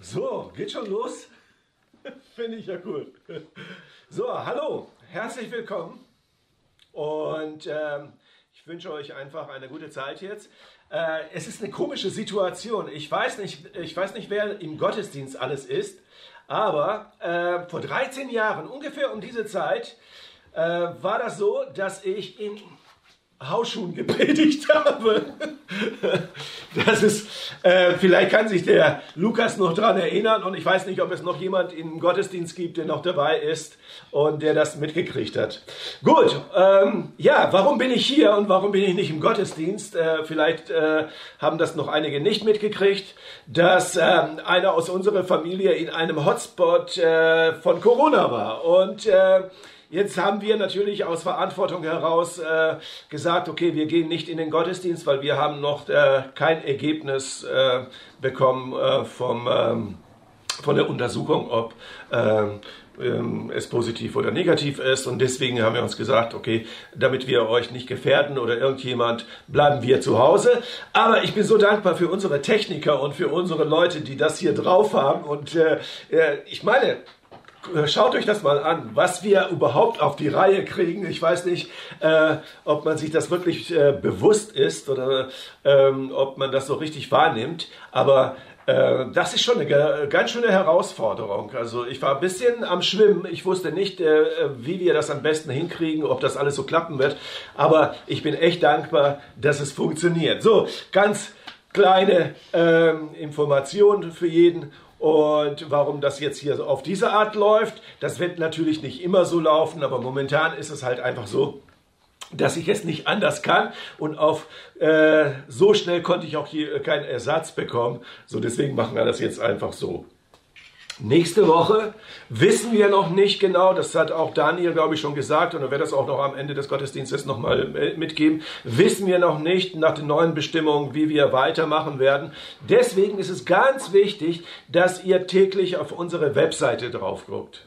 So, geht schon los? Finde ich ja cool. So, hallo, herzlich willkommen. Und ähm, ich wünsche euch einfach eine gute Zeit jetzt. Äh, es ist eine komische Situation. Ich weiß nicht, ich weiß nicht, wer im Gottesdienst alles ist, aber äh, vor 13 Jahren, ungefähr um diese Zeit, äh, war das so, dass ich in Hausschuhen gepredigt habe. Das ist, äh, vielleicht kann sich der Lukas noch daran erinnern und ich weiß nicht, ob es noch jemand im Gottesdienst gibt, der noch dabei ist und der das mitgekriegt hat. Gut, ähm, ja, warum bin ich hier und warum bin ich nicht im Gottesdienst? Äh, vielleicht äh, haben das noch einige nicht mitgekriegt, dass ähm, einer aus unserer Familie in einem Hotspot äh, von Corona war und äh, Jetzt haben wir natürlich aus Verantwortung heraus äh, gesagt, okay, wir gehen nicht in den Gottesdienst, weil wir haben noch äh, kein Ergebnis äh, bekommen äh, vom, ähm, von der Untersuchung, ob ähm, ähm, es positiv oder negativ ist. Und deswegen haben wir uns gesagt, okay, damit wir euch nicht gefährden oder irgendjemand, bleiben wir zu Hause. Aber ich bin so dankbar für unsere Techniker und für unsere Leute, die das hier drauf haben. Und äh, äh ich meine, Schaut euch das mal an, was wir überhaupt auf die Reihe kriegen. Ich weiß nicht, äh, ob man sich das wirklich äh, bewusst ist oder ähm, ob man das so richtig wahrnimmt. Aber äh, das ist schon eine ganz schöne Herausforderung. Also ich war ein bisschen am Schwimmen. Ich wusste nicht, äh, wie wir das am besten hinkriegen, ob das alles so klappen wird. Aber ich bin echt dankbar, dass es funktioniert. So, ganz kleine ähm, Information für jeden. Und warum das jetzt hier auf diese Art läuft, das wird natürlich nicht immer so laufen, aber momentan ist es halt einfach so, dass ich es nicht anders kann und auf äh, so schnell konnte ich auch hier keinen Ersatz bekommen. So deswegen machen wir das jetzt einfach so. Nächste Woche wissen wir noch nicht genau, das hat auch Daniel, glaube ich, schon gesagt, und er wird das auch noch am Ende des Gottesdienstes nochmal mitgeben, wissen wir noch nicht nach den neuen Bestimmungen, wie wir weitermachen werden. Deswegen ist es ganz wichtig, dass ihr täglich auf unsere Webseite drauf guckt.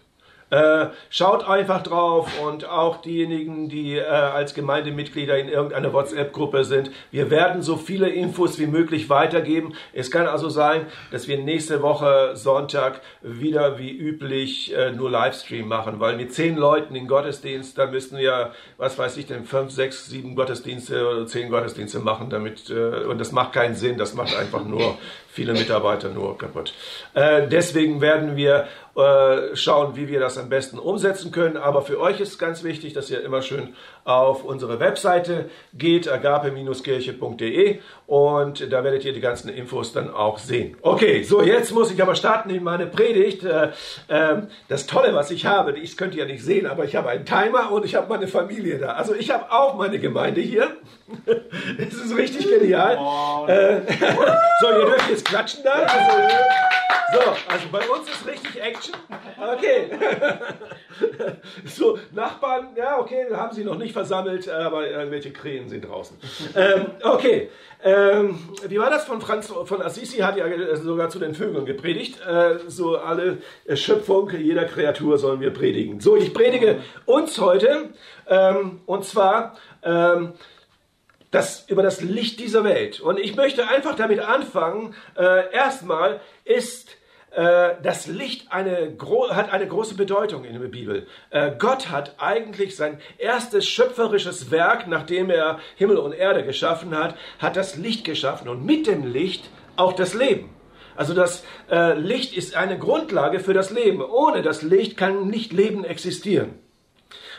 Äh, schaut einfach drauf und auch diejenigen, die äh, als Gemeindemitglieder in irgendeiner WhatsApp-Gruppe sind. Wir werden so viele Infos wie möglich weitergeben. Es kann also sein, dass wir nächste Woche Sonntag wieder wie üblich äh, nur Livestream machen, weil mit zehn Leuten in Gottesdienst, da müssten wir, was weiß ich denn, fünf, sechs, sieben Gottesdienste oder zehn Gottesdienste machen, damit, äh, und das macht keinen Sinn, das macht einfach nur viele Mitarbeiter nur kaputt. Äh, deswegen werden wir äh, schauen, wie wir das am besten umsetzen können. Aber für euch ist ganz wichtig, dass ihr immer schön auf unsere Webseite geht, agape-kirche.de und da werdet ihr die ganzen Infos dann auch sehen. Okay, so jetzt muss ich aber starten in meine Predigt. Äh, äh, das Tolle, was ich habe, ich könnte ja nicht sehen, aber ich habe einen Timer und ich habe meine Familie da. Also ich habe auch meine Gemeinde hier. Es ist richtig genial. Oh. Äh, so, ihr dürft jetzt klatschen da. Also, so, also bei uns ist richtig Action. Okay. So, Nachbarn, ja, okay, haben sie noch nicht versammelt, aber irgendwelche Krähen sind draußen. Ähm, okay. Ähm, wie war das von Franz von Assisi? Hat ja sogar zu den Vögeln gepredigt. Äh, so alle Schöpfung, jeder Kreatur sollen wir predigen. So, ich predige uns heute ähm, und zwar ähm, das, über das Licht dieser Welt. Und ich möchte einfach damit anfangen. Äh, erstmal ist äh, das Licht eine, hat eine große Bedeutung in der Bibel. Äh, Gott hat eigentlich sein erstes schöpferisches Werk, nachdem er Himmel und Erde geschaffen hat, hat das Licht geschaffen und mit dem Licht auch das Leben. Also das äh, Licht ist eine Grundlage für das Leben. Ohne das Licht kann nicht Leben existieren.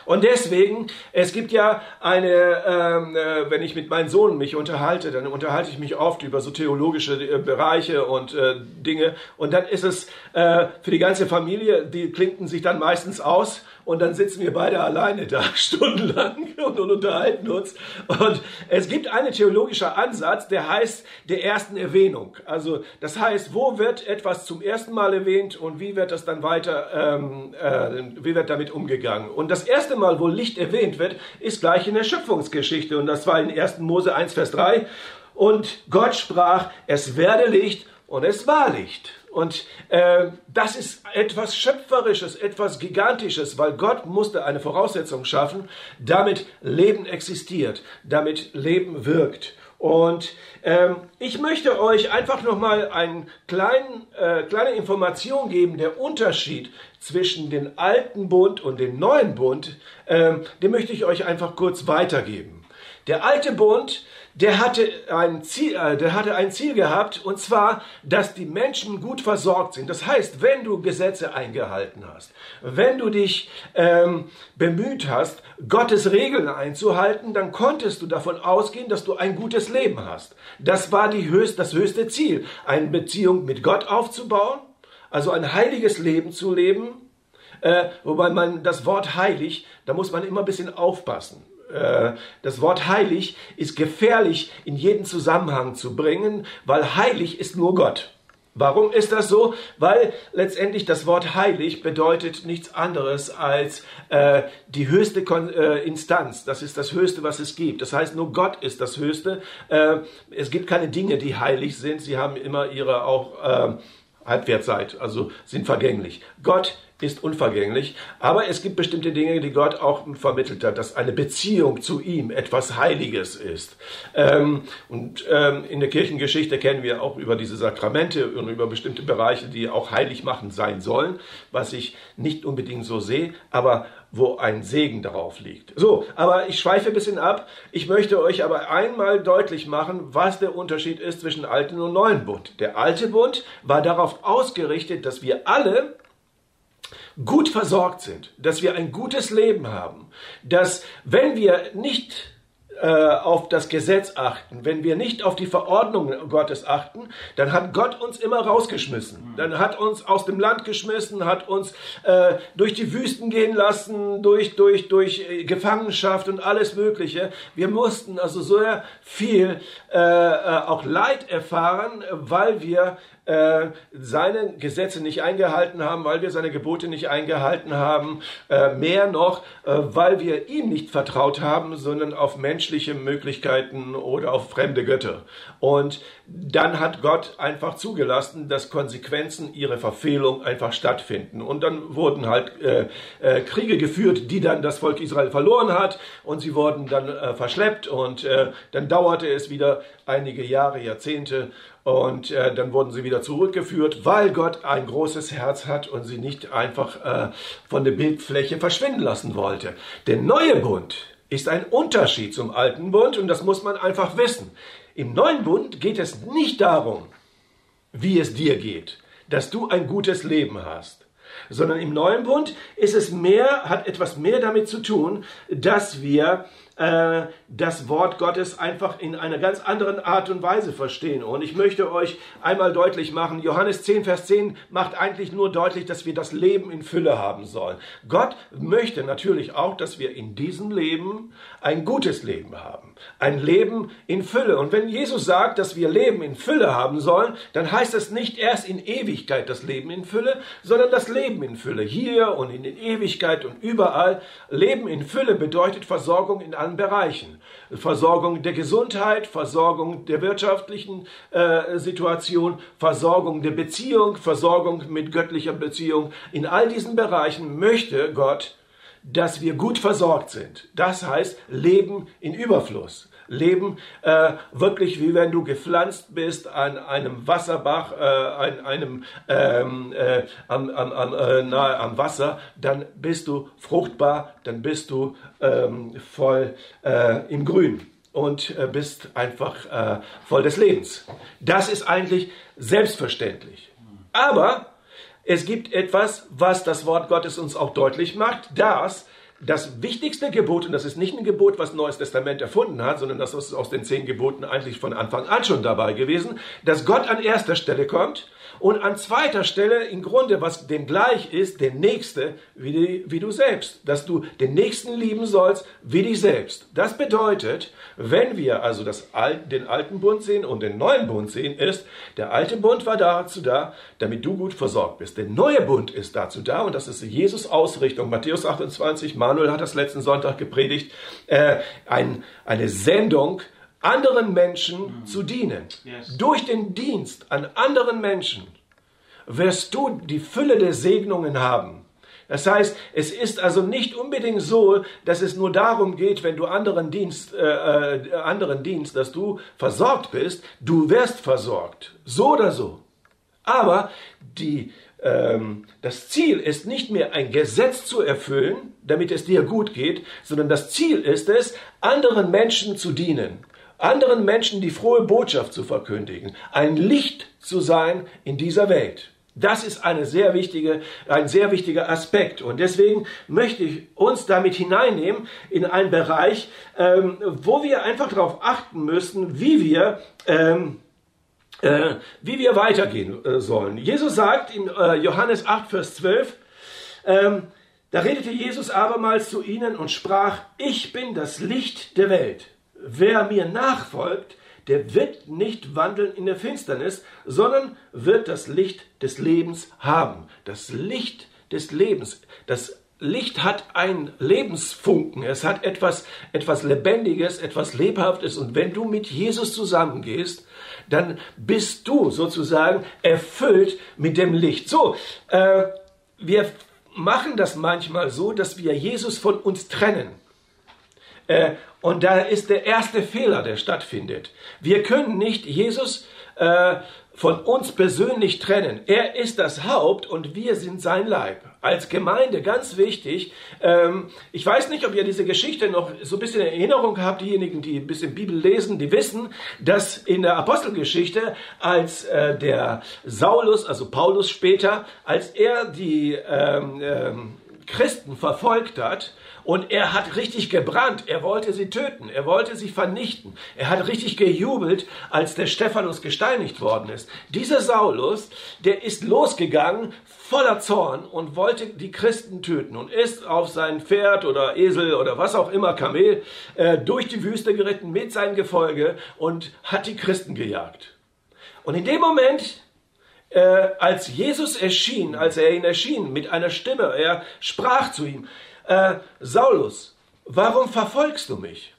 Und deswegen, es gibt ja eine, ähm, äh, wenn ich mit meinem Sohn mich unterhalte, dann unterhalte ich mich oft über so theologische äh, Bereiche und äh, Dinge. Und dann ist es äh, für die ganze Familie, die klinken sich dann meistens aus und dann sitzen wir beide alleine da stundenlang und, und unterhalten uns. Und es gibt einen theologischen Ansatz, der heißt der ersten Erwähnung. Also das heißt, wo wird etwas zum ersten Mal erwähnt und wie wird das dann weiter, ähm, äh, wie wird damit umgegangen? Und das erste Mal, wo Licht erwähnt wird, ist gleich in der Schöpfungsgeschichte und das war in 1. Mose 1, Vers 3. Und Gott sprach, es werde Licht und es war Licht. Und äh, das ist etwas Schöpferisches, etwas Gigantisches, weil Gott musste eine Voraussetzung schaffen, damit Leben existiert, damit Leben wirkt. Und ähm, ich möchte euch einfach nochmal eine äh, kleine Information geben, der Unterschied zwischen dem alten Bund und dem neuen Bund, ähm, den möchte ich euch einfach kurz weitergeben. Der alte Bund, der hatte ein Ziel, äh, der hatte ein Ziel gehabt, und zwar, dass die Menschen gut versorgt sind. Das heißt, wenn du Gesetze eingehalten hast, wenn du dich ähm, bemüht hast, Gottes Regeln einzuhalten, dann konntest du davon ausgehen, dass du ein gutes Leben hast. Das war die höchst, das höchste Ziel, eine Beziehung mit Gott aufzubauen, also ein heiliges Leben zu leben. Äh, wobei man das Wort heilig, da muss man immer ein bisschen aufpassen. Äh, das Wort heilig ist gefährlich in jeden Zusammenhang zu bringen, weil heilig ist nur Gott. Warum ist das so? Weil letztendlich das Wort heilig bedeutet nichts anderes als äh, die höchste Kon äh, Instanz. Das ist das Höchste, was es gibt. Das heißt, nur Gott ist das Höchste. Äh, es gibt keine Dinge, die heilig sind. Sie haben immer ihre auch äh, Halbwertzeit, also sind vergänglich. Gott ist unvergänglich, aber es gibt bestimmte Dinge, die Gott auch vermittelt hat, dass eine Beziehung zu ihm etwas Heiliges ist. Ähm, und ähm, in der Kirchengeschichte kennen wir auch über diese Sakramente und über bestimmte Bereiche, die auch heilig machen sein sollen, was ich nicht unbedingt so sehe, aber wo ein Segen darauf liegt. So, aber ich schweife ein bisschen ab. Ich möchte euch aber einmal deutlich machen, was der Unterschied ist zwischen alten und neuen Bund. Der alte Bund war darauf ausgerichtet, dass wir alle gut versorgt sind, dass wir ein gutes Leben haben, dass wenn wir nicht äh, auf das Gesetz achten, wenn wir nicht auf die Verordnungen Gottes achten, dann hat Gott uns immer rausgeschmissen. Dann hat uns aus dem Land geschmissen, hat uns äh, durch die Wüsten gehen lassen, durch, durch, durch äh, Gefangenschaft und alles Mögliche. Wir mussten also sehr viel äh, äh auch Leid erfahren, weil wir äh, seine Gesetze nicht eingehalten haben, weil wir seine Gebote nicht eingehalten haben, äh, mehr noch, äh, weil wir ihm nicht vertraut haben, sondern auf menschliche Möglichkeiten oder auf fremde Götter. Und dann hat Gott einfach zugelassen, dass Konsequenzen ihrer Verfehlung einfach stattfinden. Und dann wurden halt äh, äh, Kriege geführt, die dann das Volk Israel verloren hat und sie wurden dann äh, verschleppt und äh, dann dauerte es wieder einige Jahre, Jahrzehnte und äh, dann wurden sie wieder zurückgeführt, weil Gott ein großes Herz hat und sie nicht einfach äh, von der Bildfläche verschwinden lassen wollte. Der neue Bund ist ein Unterschied zum alten Bund und das muss man einfach wissen. Im neuen Bund geht es nicht darum, wie es dir geht, dass du ein gutes Leben hast, sondern im neuen Bund ist es mehr, hat etwas mehr damit zu tun, dass wir äh, das Wort Gottes einfach in einer ganz anderen Art und Weise verstehen. Und ich möchte euch einmal deutlich machen, Johannes 10, Vers 10 macht eigentlich nur deutlich, dass wir das Leben in Fülle haben sollen. Gott möchte natürlich auch, dass wir in diesem Leben ein gutes Leben haben. Ein Leben in Fülle. Und wenn Jesus sagt, dass wir Leben in Fülle haben sollen, dann heißt das nicht erst in Ewigkeit das Leben in Fülle, sondern das Leben in Fülle. Hier und in Ewigkeit und überall. Leben in Fülle bedeutet Versorgung in allen allen Bereichen. Versorgung der Gesundheit, Versorgung der wirtschaftlichen äh, Situation, Versorgung der Beziehung, Versorgung mit göttlicher Beziehung. In all diesen Bereichen möchte Gott, dass wir gut versorgt sind. Das heißt Leben in Überfluss. Leben äh, wirklich wie wenn du gepflanzt bist an einem Wasserbach, äh, an einem ähm, äh, am, am, am, äh, nahe am Wasser, dann bist du fruchtbar, dann bist du ähm, voll äh, im Grün und äh, bist einfach voll des Lebens. Das ist eigentlich selbstverständlich. Aber es gibt etwas, was das Wort Gottes uns auch deutlich macht, dass das wichtigste Gebot, und das ist nicht ein Gebot, was Neues Testament erfunden hat, sondern das ist aus den zehn Geboten eigentlich von Anfang an schon dabei gewesen, dass Gott an erster Stelle kommt und an zweiter Stelle im Grunde, was dem gleich ist, der Nächste wie, die, wie du selbst. Dass du den Nächsten lieben sollst wie dich selbst. Das bedeutet, wenn wir also das, den alten Bund sehen und den neuen Bund sehen, ist, der alte Bund war dazu da, damit du gut versorgt bist. Der neue Bund ist dazu da und das ist Jesus Ausrichtung. Matthäus 28, Manuel hat das letzten Sonntag gepredigt, äh, ein, eine Sendung, anderen Menschen zu dienen. Yes. Durch den Dienst an anderen Menschen wirst du die Fülle der Segnungen haben, Das heißt, es ist also nicht unbedingt so, dass es nur darum geht, wenn du anderen Dienst, äh, äh, anderen Dienst, dass du versorgt bist, du wirst versorgt. So oder so. Aber die, ähm, das Ziel ist nicht mehr ein Gesetz zu erfüllen, damit es dir gut geht, sondern das Ziel ist es, anderen Menschen zu dienen, anderen Menschen die frohe Botschaft zu verkündigen, ein Licht zu sein in dieser Welt. Das ist eine sehr wichtige, ein sehr wichtiger Aspekt. Und deswegen möchte ich uns damit hineinnehmen in einen Bereich, ähm, wo wir einfach darauf achten müssen, wie wir, ähm, äh, wie wir weitergehen äh, sollen. Jesus sagt in äh, Johannes 8, Vers 12, ähm, da redete Jesus abermals zu ihnen und sprach, ich bin das Licht der Welt. Wer mir nachfolgt, der wird nicht wandeln in der Finsternis, sondern wird das Licht des Lebens haben. Das Licht des Lebens. Das Licht hat einen Lebensfunken. Es hat etwas, etwas Lebendiges, etwas Lebhaftes. Und wenn du mit Jesus zusammengehst, dann bist du sozusagen erfüllt mit dem Licht. So, äh, wir machen das manchmal so, dass wir Jesus von uns trennen. Äh, und da ist der erste Fehler, der stattfindet. Wir können nicht Jesus äh, von uns persönlich trennen. Er ist das Haupt und wir sind sein Leib. Als Gemeinde ganz wichtig. Ähm, ich weiß nicht, ob ihr diese Geschichte noch so ein bisschen in Erinnerung habt. Diejenigen, die ein bisschen Bibel lesen, die wissen, dass in der Apostelgeschichte, als äh, der Saulus, also Paulus später, als er die ähm, ähm, Christen verfolgt hat, und er hat richtig gebrannt. Er wollte sie töten. Er wollte sie vernichten. Er hat richtig gejubelt, als der Stephanus gesteinigt worden ist. Dieser Saulus, der ist losgegangen voller Zorn und wollte die Christen töten und ist auf sein Pferd oder Esel oder was auch immer, Kamel, äh, durch die Wüste geritten mit seinem Gefolge und hat die Christen gejagt. Und in dem Moment, äh, als Jesus erschien, als er ihn erschien mit einer Stimme, er sprach zu ihm, äh, Saulus, warum verfolgst du mich?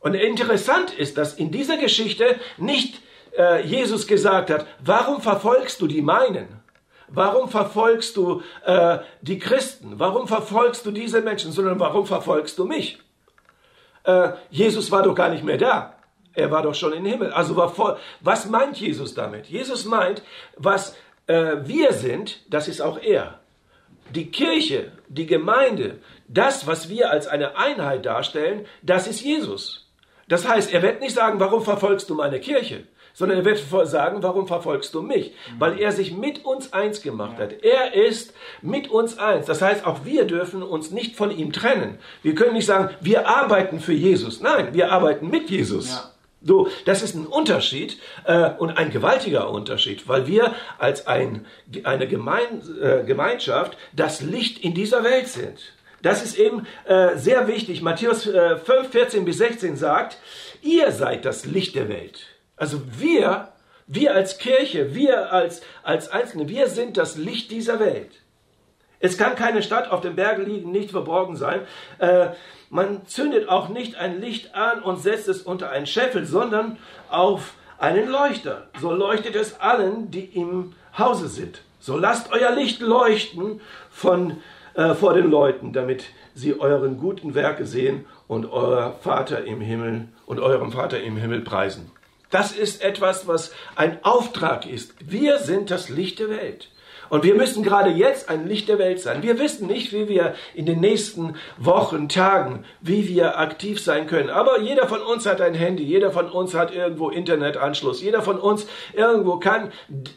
Und interessant ist, dass in dieser Geschichte nicht äh, Jesus gesagt hat, warum verfolgst du die meinen? Warum verfolgst du äh, die Christen? Warum verfolgst du diese Menschen? Sondern warum verfolgst du mich? Äh, Jesus war doch gar nicht mehr da. Er war doch schon im Himmel. Also was meint Jesus damit? Jesus meint, was äh, wir sind, das ist auch er die Kirche, die Gemeinde, das, was wir als eine Einheit darstellen, das ist Jesus. Das heißt, er wird nicht sagen, warum verfolgst du meine Kirche, sondern er wird sagen, warum verfolgst du mich? Weil er sich mit uns eins gemacht hat. Er ist mit uns eins. Das heißt, auch wir dürfen uns nicht von ihm trennen. Wir können nicht sagen, wir arbeiten für Jesus. Nein, wir arbeiten mit Jesus. Ja. So, das ist ein Unterschied äh, und ein gewaltiger Unterschied, weil wir als ein, eine Gemein, äh, Gemeinschaft das Licht in dieser Welt sind. Das ist eben äh, sehr wichtig. Matthäus äh, 5, 14 bis 16 sagt, ihr seid das Licht der Welt. Also wir, wir als Kirche, wir als, als Einzelne, wir sind das Licht dieser Welt. Es kann keine Stadt auf dem Berge liegen, nicht verborgen sein. Äh, man zündet auch nicht ein Licht an und setzt es unter einen Scheffel, sondern auf einen Leuchter. So leuchtet es allen, die im Hause sind. So lasst euer Licht leuchten von, äh, vor den Leuten, damit sie euren guten Werke sehen und euer Vater im Himmel und eurem Vater im Himmel preisen. Das ist etwas, was ein Auftrag ist. Wir sind das Licht der Welt. Und wir müssen gerade jetzt ein Licht der Welt sein. Wir wissen nicht, wie wir in den nächsten Wochen, Tagen, wie wir aktiv sein können. Aber jeder von uns hat ein Handy, jeder von uns hat irgendwo Internetanschluss, jeder von uns irgendwo kann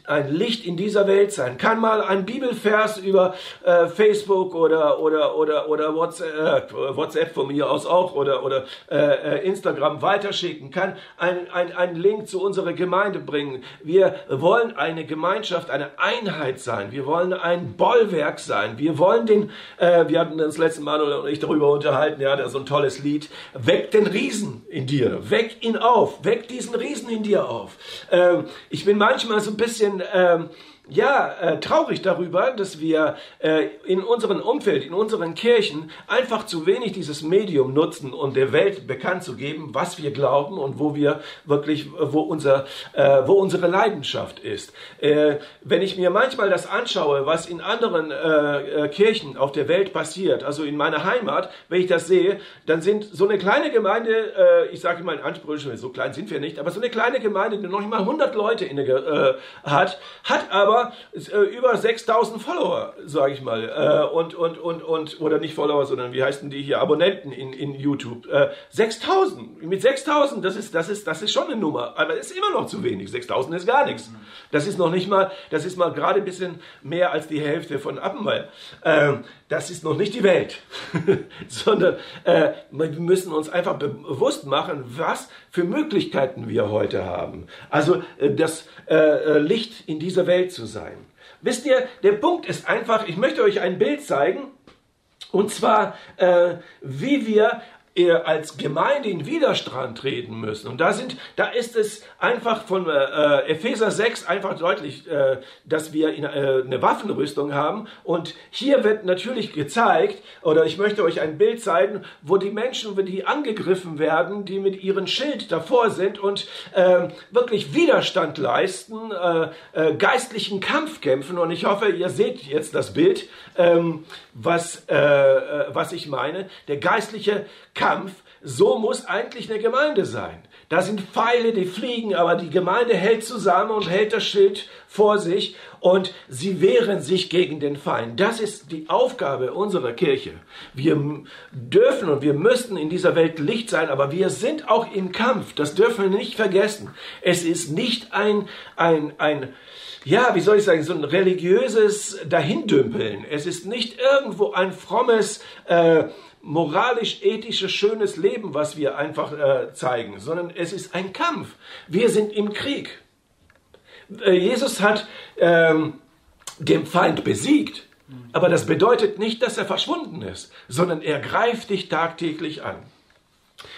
ein Licht in dieser Welt sein, kann mal ein Bibelvers über äh, Facebook oder, oder, oder, oder WhatsApp, äh, WhatsApp von mir aus auch oder, oder äh, äh Instagram weiterschicken, kann einen ein Link zu unserer Gemeinde bringen. Wir wollen eine Gemeinschaft, eine Einheit sein sein. Wir wollen ein Bollwerk sein. Wir wollen den, äh, wir hatten das letzte Mal und ich darüber unterhalten, ja, so ein tolles Lied. Weck den Riesen in dir. Weck ihn auf. Weck diesen Riesen in dir auf. Ähm, ich bin manchmal so ein bisschen, ähm, ja, äh, traurig darüber, dass wir äh, in unserem Umfeld, in unseren Kirchen einfach zu wenig dieses Medium nutzen, um der Welt bekannt zu geben, was wir glauben und wo wir wirklich, wo unser, äh, wo unsere Leidenschaft ist. Äh, wenn ich mir manchmal das anschaue, was in anderen äh, äh, Kirchen auf der Welt passiert, also in meiner Heimat, wenn ich das sehe, dann sind so eine kleine Gemeinde, ich sage mal in Ansprüchen, so klein sind wir nicht, aber so eine kleine Gemeinde, die noch nicht mal 100 Leute in der, hat, hat aber äh, über 6000 Follower, sage ich mal, äh, und, und, und, und, oder nicht Follower, sondern wie heißen die hier, Abonnenten in, in YouTube. 6000, mit 6000, das ist, das, ist, das ist schon eine Nummer, aber es ist immer noch zu wenig, 6000 ist gar nichts. Das ist noch nicht mal, das ist mal gerade ein bisschen mehr als die Hälfte von Appenweier. Das ist noch nicht die Welt, sondern äh, wir müssen uns einfach bewusst machen, was für Möglichkeiten wir heute haben. Also äh, das äh, äh, Licht in dieser Welt zu sein. Wisst ihr, der Punkt ist einfach, ich möchte euch ein Bild zeigen, und zwar, äh, wie wir als Gemeinde in Widerstand treten müssen. Und da sind, da ist es einfach von äh, Epheser 6 einfach deutlich, äh, dass wir in, äh, eine Waffenrüstung haben. Und hier wird natürlich gezeigt, oder ich möchte euch ein Bild zeigen, wo die Menschen, die angegriffen werden, die mit ihrem Schild davor sind und ähm, wirklich Widerstand leisten, äh, äh, geistlichen Kampf kämpfen. Und ich hoffe, ihr seht jetzt das Bild, ähm, was, äh, was ich meine. Der geistliche Kampf, so muss eigentlich eine Gemeinde sein. Da sind Pfeile, die fliegen, aber die Gemeinde hält zusammen und hält das Schild vor sich und sie wehren sich gegen den Feind. Das ist die Aufgabe unserer Kirche. Wir dürfen und wir müssen in dieser Welt Licht sein, aber wir sind auch im Kampf. Das dürfen wir nicht vergessen. Es ist nicht ein, ein, ein, ja, wie soll ich sagen, so ein religiöses Dahindümpeln. Es ist nicht irgendwo ein frommes, äh, moralisch-ethisches, schönes Leben, was wir einfach äh, zeigen, sondern es ist ein Kampf. Wir sind im Krieg. Äh, Jesus hat ähm, den Feind besiegt, aber das bedeutet nicht, dass er verschwunden ist, sondern er greift dich tagtäglich an.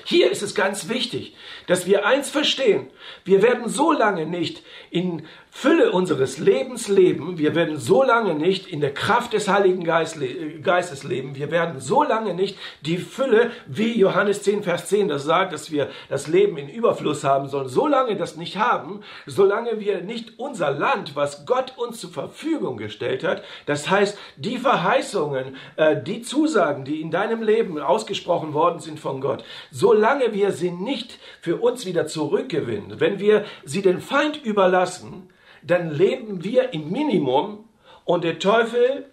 Hier ist es ganz wichtig, dass wir eins verstehen. Wir werden so lange nicht in Fülle unseres Lebens leben, wir werden so lange nicht in der Kraft des Heiligen Geistes leben, wir werden so lange nicht die Fülle, wie Johannes 10, Vers 10 das sagt, dass wir das Leben in Überfluss haben sollen, so lange das nicht haben, solange wir nicht unser Land, was Gott uns zur Verfügung gestellt hat, das heißt die Verheißungen, äh, die Zusagen, die in deinem Leben ausgesprochen worden sind von Gott, solange wir sie nicht für uns wieder zurückgewinnen, wenn wir sie den Feind überlassen, dann leben wir im Minimum und der Teufel,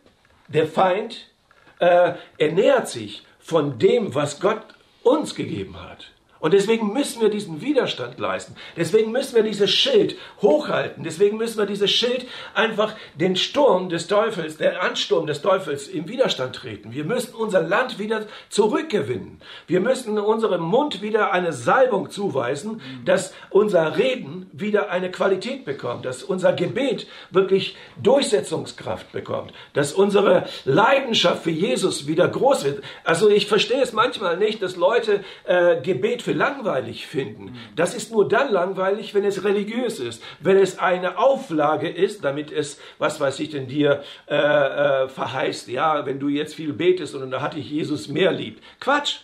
der Feind, äh, ernährt sich von dem, was Gott uns gegeben hat. Und deswegen müssen wir diesen Widerstand leisten. Deswegen müssen wir dieses Schild hochhalten. Deswegen müssen wir dieses Schild einfach den Sturm des Teufels, der Ansturm des Teufels im Widerstand treten. Wir müssen unser Land wieder zurückgewinnen. Wir müssen unserem Mund wieder eine Salbung zuweisen, dass unser Reden wieder eine Qualität bekommt, dass unser Gebet wirklich Durchsetzungskraft bekommt, dass unsere Leidenschaft für Jesus wieder groß wird. Also ich verstehe es manchmal nicht, dass Leute äh, Gebet für langweilig finden. Das ist nur dann langweilig, wenn es religiös ist, wenn es eine Auflage ist, damit es, was weiß ich denn dir, äh, äh, verheißt, ja, wenn du jetzt viel betest und da hat dich Jesus mehr lieb. Quatsch!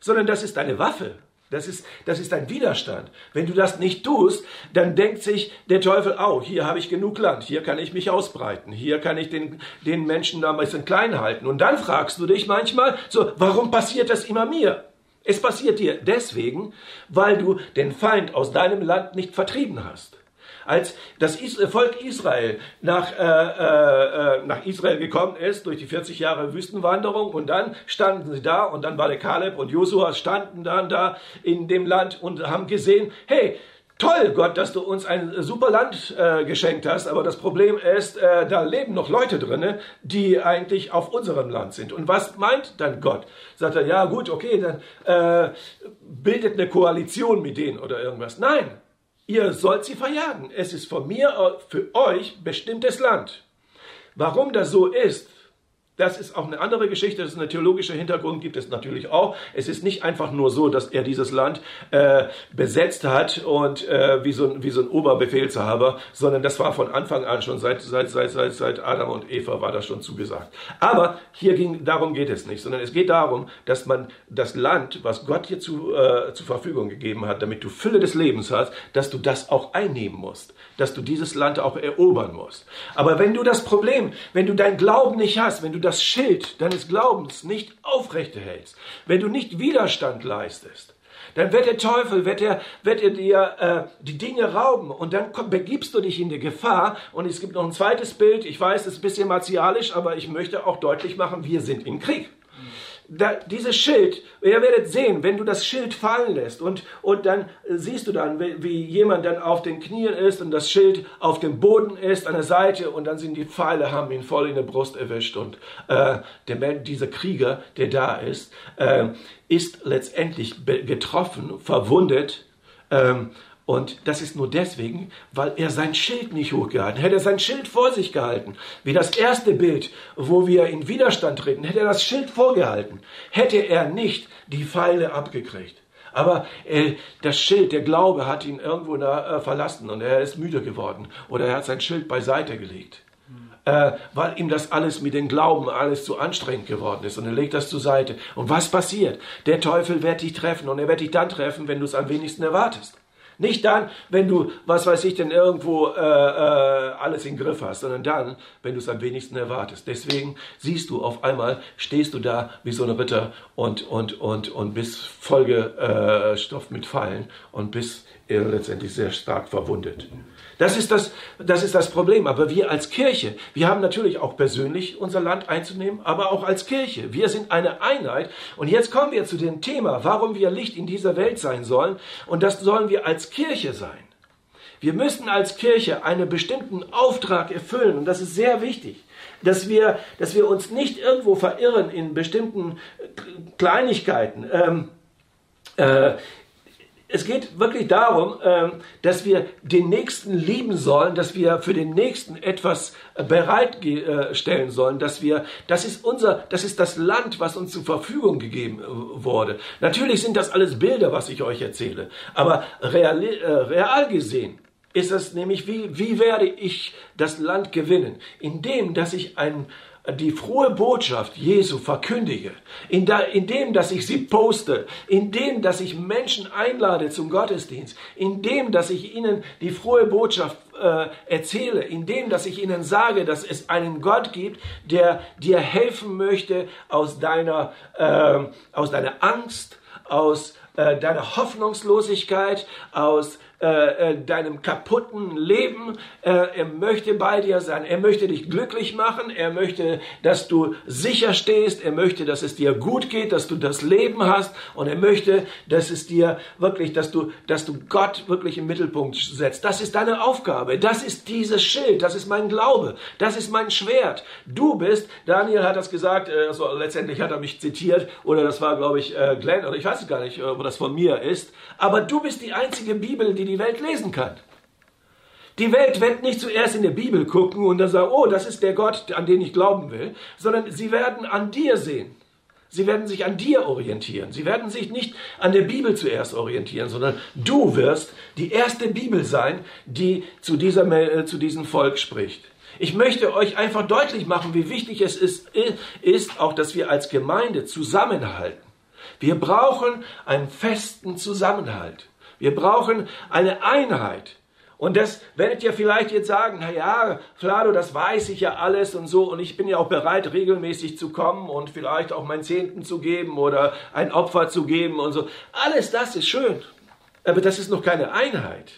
Sondern das ist eine Waffe. Das ist, das ist ein Widerstand. Wenn du das nicht tust, dann denkt sich der Teufel, oh, hier habe ich genug Land, hier kann ich mich ausbreiten, hier kann ich den, den Menschen da ein bisschen klein halten. Und dann fragst du dich manchmal, so, warum passiert das immer mir? Es passiert dir deswegen, weil du den Feind aus deinem Land nicht vertrieben hast. Als das Volk Israel nach, äh, äh, nach Israel gekommen ist durch die 40 Jahre Wüstenwanderung und dann standen sie da und dann war der Kaleb und Josua standen dann da in dem Land und haben gesehen, hey, toll, Gott, dass du uns ein super Land äh, geschenkt hast, aber das Problem ist, äh, da leben noch Leute drin, die eigentlich auf unserem Land sind. Und was meint dann Gott? Sagt er, ja gut, okay, dann äh, bildet eine Koalition mit denen oder irgendwas. Nein, ihr sollt sie verjagen. Es ist von mir für euch bestimmtes Land. Warum das so ist, Das ist auch eine andere Geschichte, das ist ein theologischer Hintergrund, gibt es natürlich auch. Es ist nicht einfach nur so, dass er dieses Land äh, besetzt hat und äh, wie, so ein, wie so ein Oberbefehlshaber, sondern das war von Anfang an schon, seit, seit, seit, seit, seit Adam und Eva war das schon zugesagt. Aber hier ging, darum geht es nicht, sondern es geht darum, dass man das Land, was Gott dir zu, äh, zur Verfügung gegeben hat, damit du Fülle des Lebens hast, dass du das auch einnehmen musst dass du dieses Land auch erobern musst. Aber wenn du das Problem, wenn du dein Glauben nicht hast, wenn du das Schild deines Glaubens nicht aufrechterhältst, wenn du nicht Widerstand leistest, dann wird der Teufel, wird er, wird er dir äh, die Dinge rauben und dann komm, begibst du dich in die Gefahr. Und es gibt noch ein zweites Bild, ich weiß, es ist ein bisschen martialisch, aber ich möchte auch deutlich machen, wir sind im Krieg da, dieses Schild, ihr werdet sehen, wenn du das Schild fallen lässt. Und, und dann siehst du dann, wie, wie, jemand dann auf den Knien ist und das Schild auf dem Boden ist, an der Seite. Und dann sind die Pfeile, haben ihn voll in der Brust erwischt. Und äh, der, dieser Krieger, der da ist, äh, ist letztendlich getroffen, verwundet, ähm, und das ist nur deswegen, weil er sein Schild nicht hochgehalten. Hätte er sein Schild vor sich gehalten, wie das erste Bild, wo wir in Widerstand treten, hätte er das Schild vorgehalten, hätte er nicht die Pfeile abgekriegt. Aber äh, das Schild, der Glaube hat ihn irgendwo da, äh, verlassen und er ist müde geworden oder er hat sein Schild beiseite gelegt. Äh, weil ihm das alles mit dem Glauben alles zu anstrengend geworden ist und er legt das zur Seite. Und was passiert? Der Teufel wird dich treffen und er wird dich dann treffen, wenn du es am wenigsten erwartest. Nicht dann, wenn du, was weiß ich, denn irgendwo äh, äh, alles im Griff hast, sondern dann, wenn du es am wenigsten erwartest. Deswegen siehst du auf einmal, stehst du da wie so ein Ritter und, und, und, und bist vollgestopft mit Fallen und bist letztendlich sehr stark verwundet. Das ist das, das ist das Problem. Aber wir als Kirche, wir haben natürlich auch persönlich unser Land einzunehmen, aber auch als Kirche. Wir sind eine Einheit. Und jetzt kommen wir zu dem Thema, warum wir Licht in dieser Welt sein sollen. Und das sollen wir als Kirche sein. Wir müssen als Kirche einen bestimmten Auftrag erfüllen. Und das ist sehr wichtig dass wir, dass wir uns nicht irgendwo verirren in bestimmten Kleinigkeiten. Ähm, äh, es geht wirklich darum, ähm, dass wir den Nächsten lieben sollen, dass wir für den Nächsten etwas äh, bereitstellen sollen, dass wir, das ist unser, das ist das Land, was uns zur Verfügung gegeben äh, wurde. Natürlich sind das alles Bilder, was ich euch erzähle, aber real, äh, real gesehen ist es nämlich, wie, wie werde ich das Land gewinnen? Indem, dass ich ein, die frohe Botschaft Jesu verkündige, indem, dass ich sie poste, indem, dass ich Menschen einlade zum Gottesdienst, indem, dass ich ihnen die frohe Botschaft äh, erzähle, indem, dass ich ihnen sage, dass es einen Gott gibt, der dir helfen möchte aus deiner, äh, aus deiner Angst, aus äh, deiner Hoffnungslosigkeit, aus äh, äh, deinem kaputten Leben. Äh, er möchte bei dir sein. Er möchte dich glücklich machen. Er möchte, dass du sicher stehst. Er möchte, dass es dir gut geht, dass du das Leben hast. Und er möchte, dass es dir wirklich, dass du, dass du Gott wirklich im Mittelpunkt setzt. Das ist deine Aufgabe. Das ist dieses Schild. Das ist mein Glaube. Das ist mein Schwert. Du bist, Daniel hat das gesagt, also letztendlich hat er mich zitiert, oder das war, glaube ich, Glenn, oder ich weiß gar nicht, wo das von mir ist. Aber du bist die einzige Bibel, die die Welt lesen kann. Die Welt wird nicht zuerst in der Bibel gucken und dann sagen, oh, das ist der Gott, an den ich glauben will, sondern sie werden an dir sehen. Sie werden sich an dir orientieren. Sie werden sich nicht an der Bibel zuerst orientieren, sondern du wirst die erste Bibel sein, die zu, dieser, äh, zu diesem Volk spricht. Ich möchte euch einfach deutlich machen, wie wichtig es ist, ist auch, dass wir als Gemeinde zusammenhalten. Wir brauchen einen festen Zusammenhalt. Wir brauchen eine Einheit. Und das werdet ihr vielleicht jetzt sagen, na ja, Flado, das weiß ich ja alles und so und ich bin ja auch bereit, regelmäßig zu kommen und vielleicht auch mein Zehnten zu geben oder ein Opfer zu geben und so. Alles das ist schön, aber das ist noch keine Einheit.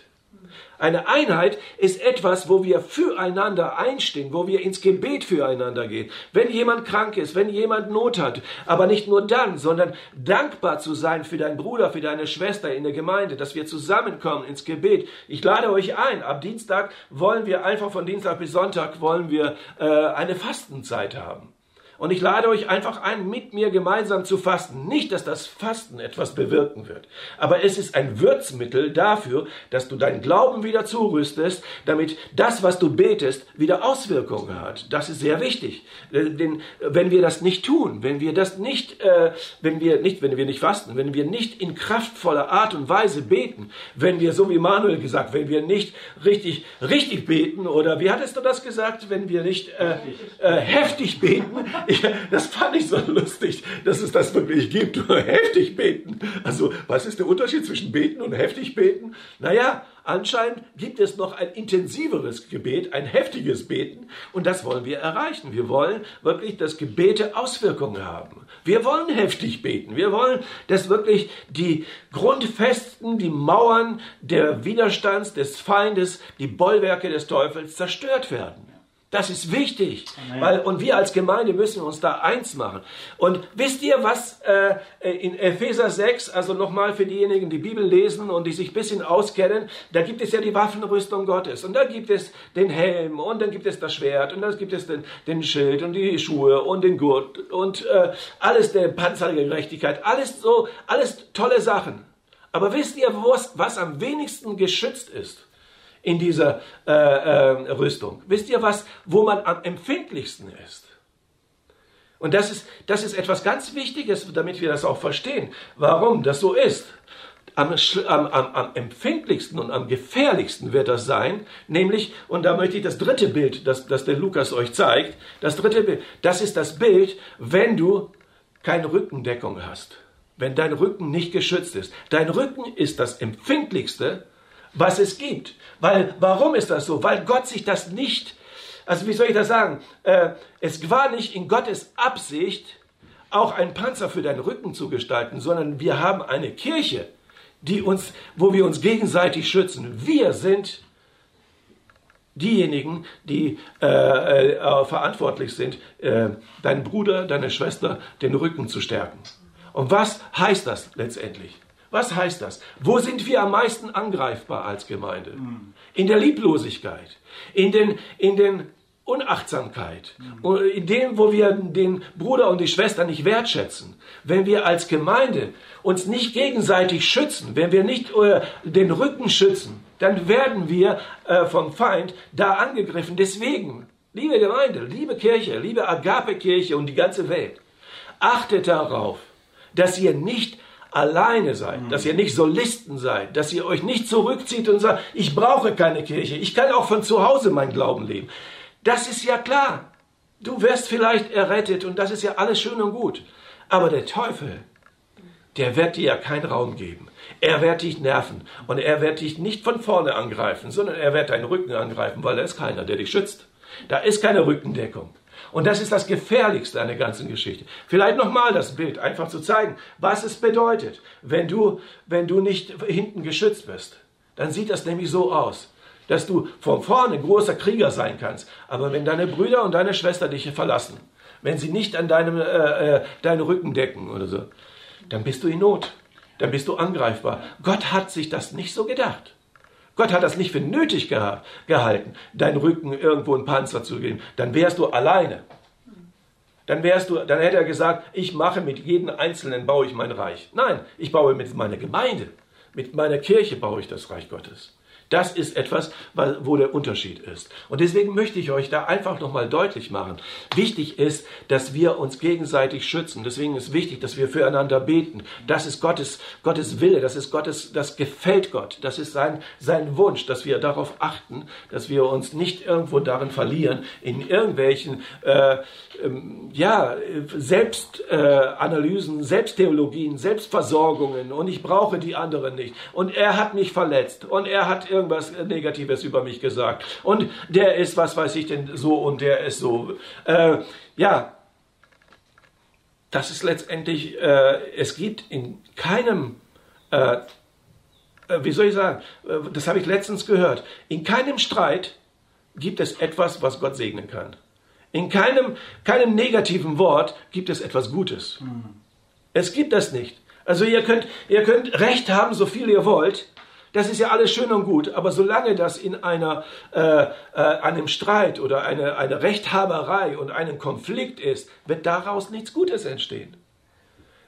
Eine Einheit ist etwas, wo wir füreinander einstehen, wo wir ins Gebet füreinander gehen. Wenn jemand krank ist, wenn jemand Not hat, aber nicht nur dann, sondern dankbar zu sein für deinen Bruder, für deine Schwester in der Gemeinde, dass wir zusammenkommen ins Gebet. Ich lade euch ein. Ab Dienstag wollen wir einfach von Dienstag bis Sonntag wollen wir äh, eine Fastenzeit haben. Und ich lade euch einfach ein, mit mir gemeinsam zu fasten. Nicht, dass das Fasten etwas bewirken wird, aber es ist ein Würzmittel dafür, dass du deinen Glauben wieder zurüstest, damit das, was du betest, wieder Auswirkungen hat. Das ist sehr wichtig. Äh, denn wenn wir das nicht tun, wenn wir das nicht, äh, wenn wir nicht, wenn wir nicht fasten, wenn wir nicht in kraftvoller Art und Weise beten, wenn wir, so wie Manuel gesagt, wenn wir nicht richtig, richtig beten oder wie hattest du das gesagt, wenn wir nicht äh, äh, heftig beten, ich, das fand ich so lustig, dass es das wirklich gibt. heftig beten. Also, was ist der Unterschied zwischen beten und heftig beten? Naja, Anscheinend gibt es noch ein intensiveres Gebet, ein heftiges Beten und das wollen wir erreichen. Wir wollen wirklich, dass Gebete Auswirkungen haben. Wir wollen heftig beten. Wir wollen, dass wirklich die Grundfesten, die Mauern der Widerstands, des Feindes, die Bollwerke des Teufels zerstört werden. Das ist wichtig. Weil, und wir als Gemeinde müssen uns da eins machen. Und wisst ihr, was äh, in Epheser 6, also nochmal für diejenigen, die Bibel lesen und die sich ein bisschen auskennen, da gibt es ja die Waffenrüstung Gottes. Und da gibt es den Helm und dann gibt es das Schwert und dann gibt es den, den Schild und die Schuhe und den Gurt und äh, alles der Panzer der Gerechtigkeit. Alles so, alles tolle Sachen. Aber wisst ihr, was, was am wenigsten geschützt ist? In dieser äh, äh, Rüstung. Wisst ihr was, wo man am empfindlichsten ist? Und das ist, das ist etwas ganz Wichtiges, damit wir das auch verstehen, warum das so ist. Am, am, am, empfindlichsten und am gefährlichsten wird das sein, nämlich, und da möchte ich das dritte Bild, das, das der Lukas euch zeigt, das dritte Bild, das ist das Bild, wenn du keine Rückendeckung hast, wenn dein Rücken nicht geschützt ist. Dein Rücken ist das empfindlichste, was es gibt. Weil, warum ist das so? Weil Gott sich das nicht, also wie soll ich das sagen? Äh, es war nicht in Gottes Absicht, auch einen Panzer für deinen Rücken zu gestalten, sondern wir haben eine Kirche, die uns, wo wir uns gegenseitig schützen. Wir sind diejenigen, die äh, äh, verantwortlich sind, äh, deinen Bruder, deine Schwester den Rücken zu stärken. Und was heißt das letztendlich? Was heißt das? Wo sind wir am meisten angreifbar als Gemeinde? In der Lieblosigkeit, in den, in den Unachtsamkeit, in dem, wo wir den Bruder und die Schwester nicht wertschätzen. Wenn wir als Gemeinde uns nicht gegenseitig schützen, wenn wir nicht äh, den Rücken schützen, dann werden wir äh, vom Feind da angegriffen. Deswegen, liebe Gemeinde, liebe Kirche, liebe Agape-Kirche und die ganze Welt, achtet darauf, dass ihr nicht alleine seid, dass ihr nicht Solisten seid, dass ihr euch nicht zurückzieht und sagt, ich brauche keine Kirche, ich kann auch von zu Hause mein Glauben leben. Das ist ja klar. Du wirst vielleicht errettet und das ist ja alles schön und gut. Aber der Teufel, der wird dir ja keinen Raum geben. Er wird dich nerven und er wird dich nicht von vorne angreifen, sondern er wird deinen Rücken angreifen, weil da ist keiner, der dich schützt. Da ist keine Rückendeckung. Und das ist das Gefährlichste an der ganzen Geschichte. Vielleicht nochmal das Bild, einfach zu zeigen, was es bedeutet, wenn du, wenn du nicht hinten geschützt bist. Dann sieht das nämlich so aus, dass du von vorne großer Krieger sein kannst. Aber wenn deine Brüder und deine Schwester dich verlassen, wenn sie nicht an deinem, äh, äh, deinen Rücken decken oder so, dann bist du in Not. Dann bist du angreifbar. Gott hat sich das nicht so gedacht. Gott hat das nicht für nötig gehalten, deinen Rücken irgendwo einen Panzer zu geben. Dann wärst du alleine. Dann wärst du, dann hätte er gesagt, ich mache mit jedem Einzelnen baue ich mein Reich. Nein, ich baue mit meiner Gemeinde, mit meiner Kirche baue ich das Reich Gottes. Das ist etwas, wo der Unterschied ist. Und deswegen möchte ich euch da einfach nochmal deutlich machen. Wichtig ist, dass wir uns gegenseitig schützen. Deswegen ist wichtig, dass wir füreinander beten. Das ist Gottes, Gottes Wille, das ist Gottes, das gefällt Gott. Das ist sein, sein Wunsch, dass wir darauf achten, dass wir uns nicht irgendwo darin verlieren, in irgendwelchen, äh, ähm, ja, Selbstanalysen, äh, Selbsttheologien, Selbstversorgungen und ich brauche die anderen nicht. Und er hat mich verletzt und er hat irgendwas Negatives über mich gesagt. Und der ist, was weiß ich denn, so und der ist so. Äh, ja, das ist letztendlich, äh, es gibt in keinem, äh, äh wie soll ich sagen, äh, das habe ich letztens gehört, in keinem Streit gibt es etwas, was Gott segnen kann. In keinem, keinem negativen Wort gibt es etwas Gutes. Mhm. Es gibt das nicht. Also ihr könnt, ihr könnt Recht haben, so viel ihr wollt, Das ist ja alles schön und gut, aber solange das in einer, äh, äh, einem Streit oder eine, eine Rechthaberei und einem Konflikt ist, wird daraus nichts Gutes entstehen.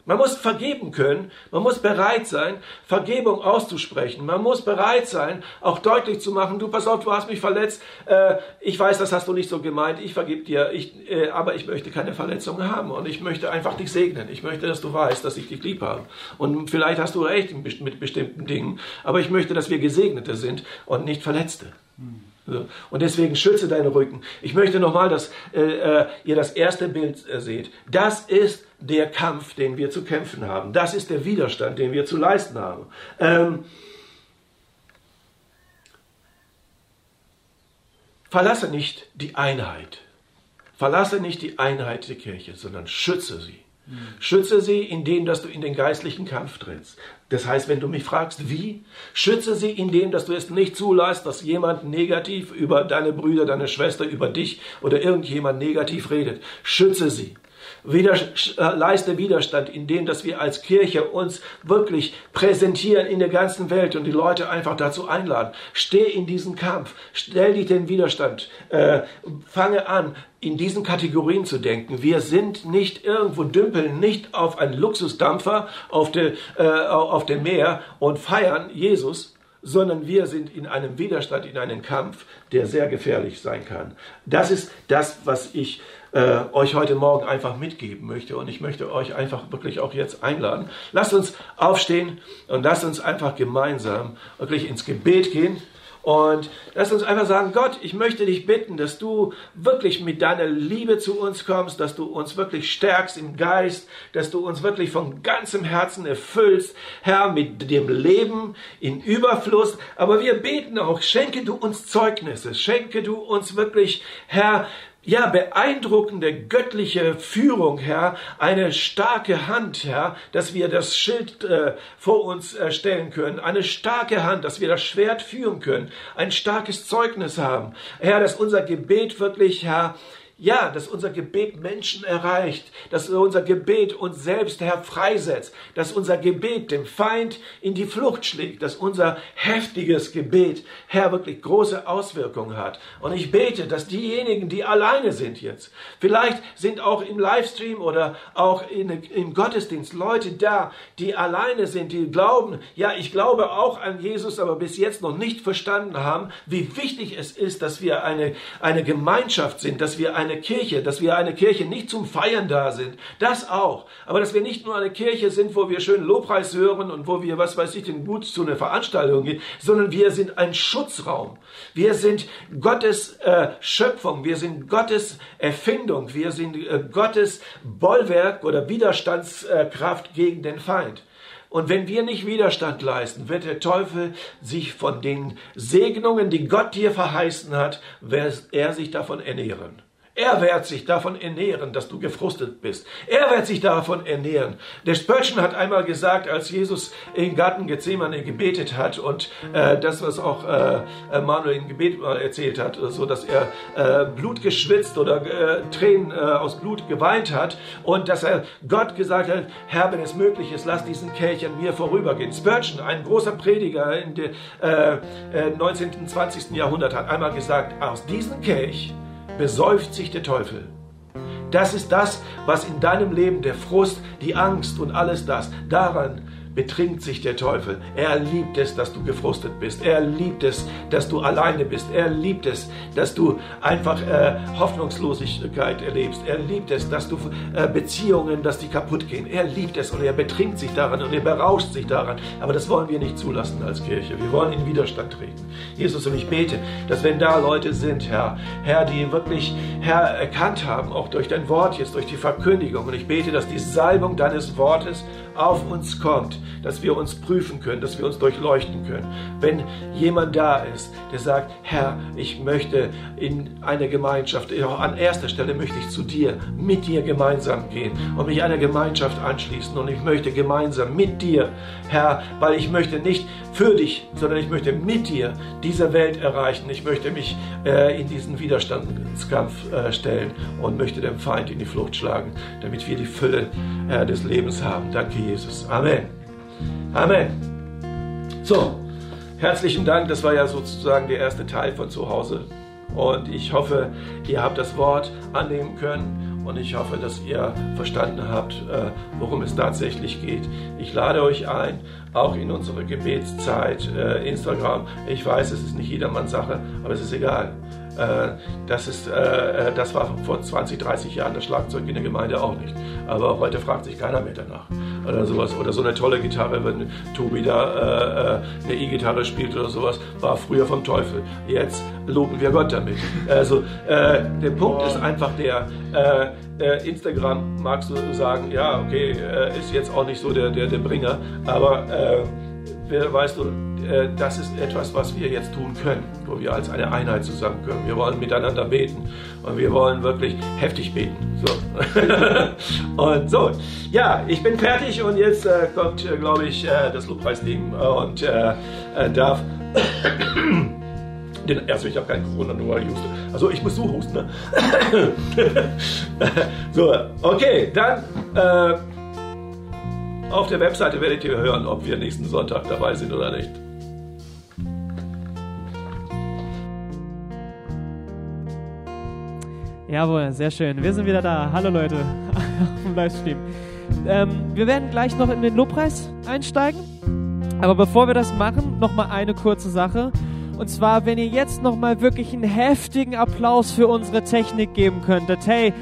Man muss vergeben können, man muss bereit sein, Vergebung auszusprechen. Man muss bereit sein, auch deutlich zu machen, du pass auf, du hast mich verletzt, äh, ich weiß, das hast du nicht so gemeint, ich vergib dir, ich, äh, aber ich möchte keine Verletzungen haben und ich möchte einfach dich segnen. Ich möchte, dass du weißt, dass ich dich lieb habe. Und vielleicht hast du recht mit bestimmten Dingen, aber ich möchte, dass wir Gesegnete sind und nicht Verletzte. Und deswegen schütze deine Rücken. Ich möchte nochmal, dass äh, äh, ihr das erste Bild äh, seht. Das ist der Kampf, den wir zu kämpfen haben. Das ist der Widerstand, den wir zu leisten haben. Ähm, verlasse nicht die Einheit. Verlasse nicht die Einheit der Kirche, sondern schütze sie. Schütze sie, indem dass du in den geistlichen Kampf trittst. Das heißt, wenn du mich fragst, wie, schütze sie, indem dass du es nicht zulässt, dass jemand negativ über deine Brüder, deine Schwester, über dich oder irgendjemand negativ redet. Schütze sie. Wider, äh, leiste Widerstand, indem dass wir als Kirche uns wirklich präsentieren in der ganzen Welt und die Leute einfach dazu einladen. Steh in diesen Kampf, stell dich den Widerstand, äh, fange an, in diesen Kategorien zu denken. Wir sind nicht irgendwo dümpeln, nicht auf einen Luxusdampfer auf, de, äh, auf dem Meer und feiern Jesus, sondern wir sind in einem Widerstand, in einem Kampf, der sehr gefährlich sein kann. Das ist das, was ich äh, euch heute Morgen einfach mitgeben möchte. Und ich möchte euch einfach wirklich auch jetzt einladen. Lasst uns aufstehen und lasst uns einfach gemeinsam wirklich ins Gebet gehen. Und lasst uns einfach sagen, Gott, ich möchte dich bitten, dass du wirklich mit deiner Liebe zu uns kommst, dass du uns wirklich stärkst im Geist, dass du uns wirklich von ganzem Herzen erfüllst, Herr, mit dem Leben in Überfluss. Aber wir beten auch, schenke du uns Zeugnisse, schenke du uns wirklich, Herr, ja, beeindruckende göttliche Führung, Herr, eine starke Hand, Herr, dass wir das Schild äh, vor uns äh, stellen können, eine starke Hand, dass wir das Schwert führen können, ein starkes Zeugnis haben, Herr, dass unser Gebet wirklich, Herr, ja, dass unser Gebet Menschen erreicht, dass unser Gebet uns selbst, Herr, freisetzt, dass unser Gebet dem Feind in die Flucht schlägt, dass unser heftiges Gebet, Herr, wirklich große Auswirkungen hat. Und ich bete, dass diejenigen, die alleine sind jetzt, vielleicht sind auch im Livestream oder auch in, im Gottesdienst Leute da, die alleine sind, die glauben, ja, ich glaube auch an Jesus, aber bis jetzt noch nicht verstanden haben, wie wichtig es ist, dass wir eine, eine Gemeinschaft sind, dass wir eine eine Kirche, dass wir eine Kirche nicht zum Feiern da sind, das auch. Aber dass wir nicht nur eine Kirche sind, wo wir schön Lobpreis hören und wo wir, was weiß ich, den Mut zu einer Veranstaltung gehen, sondern wir sind ein Schutzraum. Wir sind Gottes äh, Schöpfung, wir sind Gottes Erfindung, wir sind äh, Gottes Bollwerk oder Widerstandskraft gegen den Feind. Und wenn wir nicht Widerstand leisten, wird der Teufel sich von den Segnungen, die Gott dir verheißen hat, wird er sich davon ernähren. Er wird sich davon ernähren, dass du gefrustet bist. Er wird sich davon ernähren. Der Spurgeon hat einmal gesagt, als Jesus im Garten Gethsemane gebetet hat und äh, das, was auch äh, Manuel im Gebet erzählt hat, so dass er äh, Blut geschwitzt oder äh, Tränen äh, aus Blut geweint hat und dass er Gott gesagt hat, Herr, wenn es möglich ist, lass diesen Kelch an mir vorübergehen. Spurgeon, ein großer Prediger im 19. und 20. Jahrhundert, hat einmal gesagt, aus diesem Kelch besäuft sich der Teufel. Das ist das, was in deinem Leben der Frust, die Angst und alles das daran betrinkt sich der Teufel. Er liebt es, dass du gefrustet bist. Er liebt es, dass du alleine bist. Er liebt es, dass du einfach äh, Hoffnungslosigkeit erlebst. Er liebt es, dass du äh, Beziehungen, dass die kaputt gehen. Er liebt es und er betrinkt sich daran und er berauscht sich daran. Aber das wollen wir nicht zulassen als Kirche. Wir wollen in Widerstand treten. Jesus und ich bete, dass wenn da Leute sind, Herr, Herr, die wirklich, Herr, erkannt haben, auch durch dein Wort jetzt, durch die Verkündigung, und ich bete, dass die Salbung deines Wortes auf uns kommt, dass wir uns prüfen können, dass wir uns durchleuchten können. Wenn jemand da ist, der sagt, Herr, ich möchte in eine Gemeinschaft, an erster Stelle möchte ich zu dir, mit dir gemeinsam gehen und mich einer Gemeinschaft anschließen und ich möchte gemeinsam mit dir, Herr, weil ich möchte nicht für dich, sondern ich möchte mit dir diese Welt erreichen. Ich möchte mich äh, in diesen Widerstandskampf äh, stellen und möchte dem Feind in die Flucht schlagen, damit wir die Fülle äh, des Lebens haben. Danke, Jesus. Amen. Amen. So, herzlichen Dank. Das war ja sozusagen der erste Teil von zu Hause. Und ich hoffe, ihr habt das Wort annehmen können und ich hoffe, dass ihr verstanden habt, äh, worum es tatsächlich geht. Ich lade euch ein, auch in unsere Gebetszeit, äh, Instagram. Ich weiß, es ist nicht jedermanns Sache, aber es ist egal. Äh, das, ist, das war vor 20, 30 Jahren das Schlagzeug in der Gemeinde auch nicht. Aber heute fragt sich keiner mehr danach. Oder sowas. Oder so eine tolle Gitarre, wenn Tobi da äh, eine E-Gitarre spielt oder sowas, war früher vom Teufel. Jetzt loben wir Gott damit. Also äh, der Punkt ist einfach der, äh, Instagram magst du sagen, ja, okay, ist jetzt auch nicht so der, der, der Bringer, aber weißt du, äh, das ist etwas, was wir jetzt tun können, wo wir als eine Einheit zusammen können. Wir wollen miteinander beten und wir wollen wirklich heftig beten. So. und so, ja, ich bin fertig und jetzt äh, kommt, äh, glaube ich, äh, das Lobpreisding und äh, äh, darf. Den, also ich habe keinen Corona, nur weil ich huste. Also ich muss so husten, ne? so, okay, dann auf der Webseite werdet ihr hören, ob wir nächsten Sonntag dabei sind oder nicht. Jawohl, sehr schön. Wir sind wieder da. Hallo Leute dem Livestream. Ähm, wir werden gleich noch in den Lobpreis einsteigen. Aber bevor wir das machen, noch mal eine kurze Sache. Und zwar, wenn ihr jetzt noch mal wirklich einen heftigen Applaus für unsere Technik geben könntet. Hey,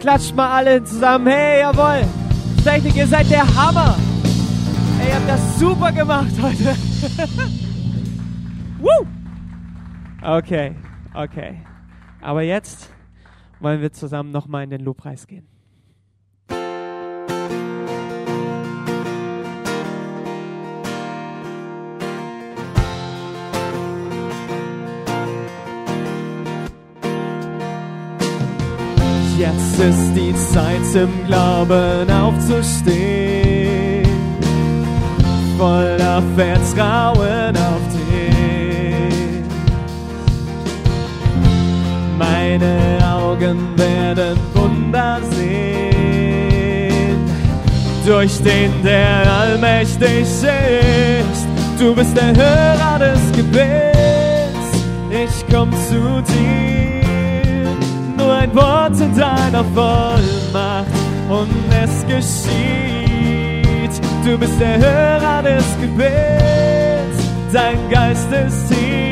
klatscht mal alle zusammen. Hey, jawohl. Technik, ihr seid der Hammer. Ey, ihr habt das super gemacht heute. Woo! Okay, okay. Aber jetzt wollen wir zusammen nochmal in den Lobpreis gehen. Jetzt ist die Zeit im Glauben aufzustehen, voller Vertrauen auf dich. Meine Augen werden Wunder sehen, durch den der allmächtig ist. Du bist der Hörer des Gebets, ich komm zu dir. Nur ein Wort in deiner Vollmacht und es geschieht. Du bist der Hörer des Gebets, dein Geist ist hier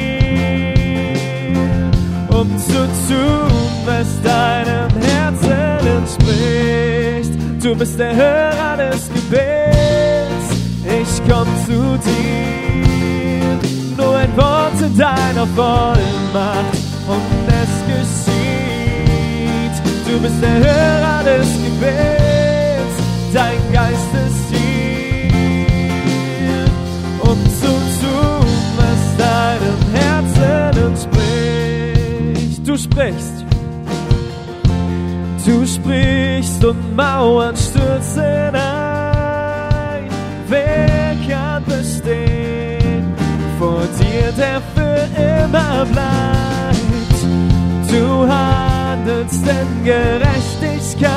um zu tun, was deinem Herzen entspricht. Du bist der Hörer des Gebets, ich komm zu dir. Nur ein Wort in deiner Vollmacht und es geschieht. Du bist der Hörer des Gebets, dein Geist ist sprichst. Du sprichst und Mauern stürzen ein. Wer kann bestehen vor dir, der für immer bleibt? Du handelst in Gerechtigkeit.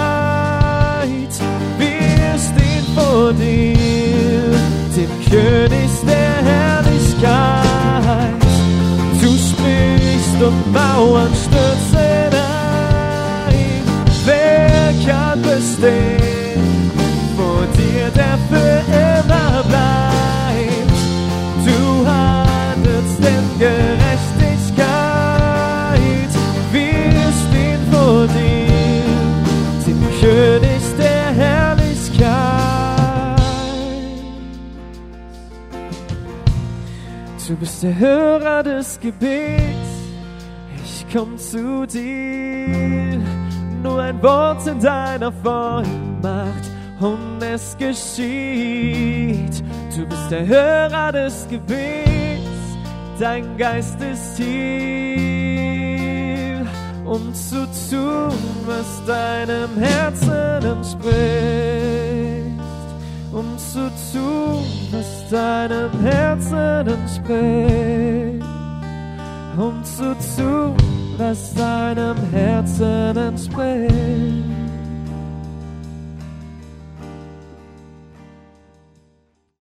Wir stehen vor dir, dem König der Herrlichkeit bist der Hörer des Gebets komm zu dir. Nur ein Wort in deiner Vollmacht und es geschieht. Du bist der Hörer des Gebets, dein Geist ist hier, um zu tun, was deinem Herzen entspricht. Zu tun, was deinem Herzen entspricht. Um zu tun, was deinem Herzen entspricht.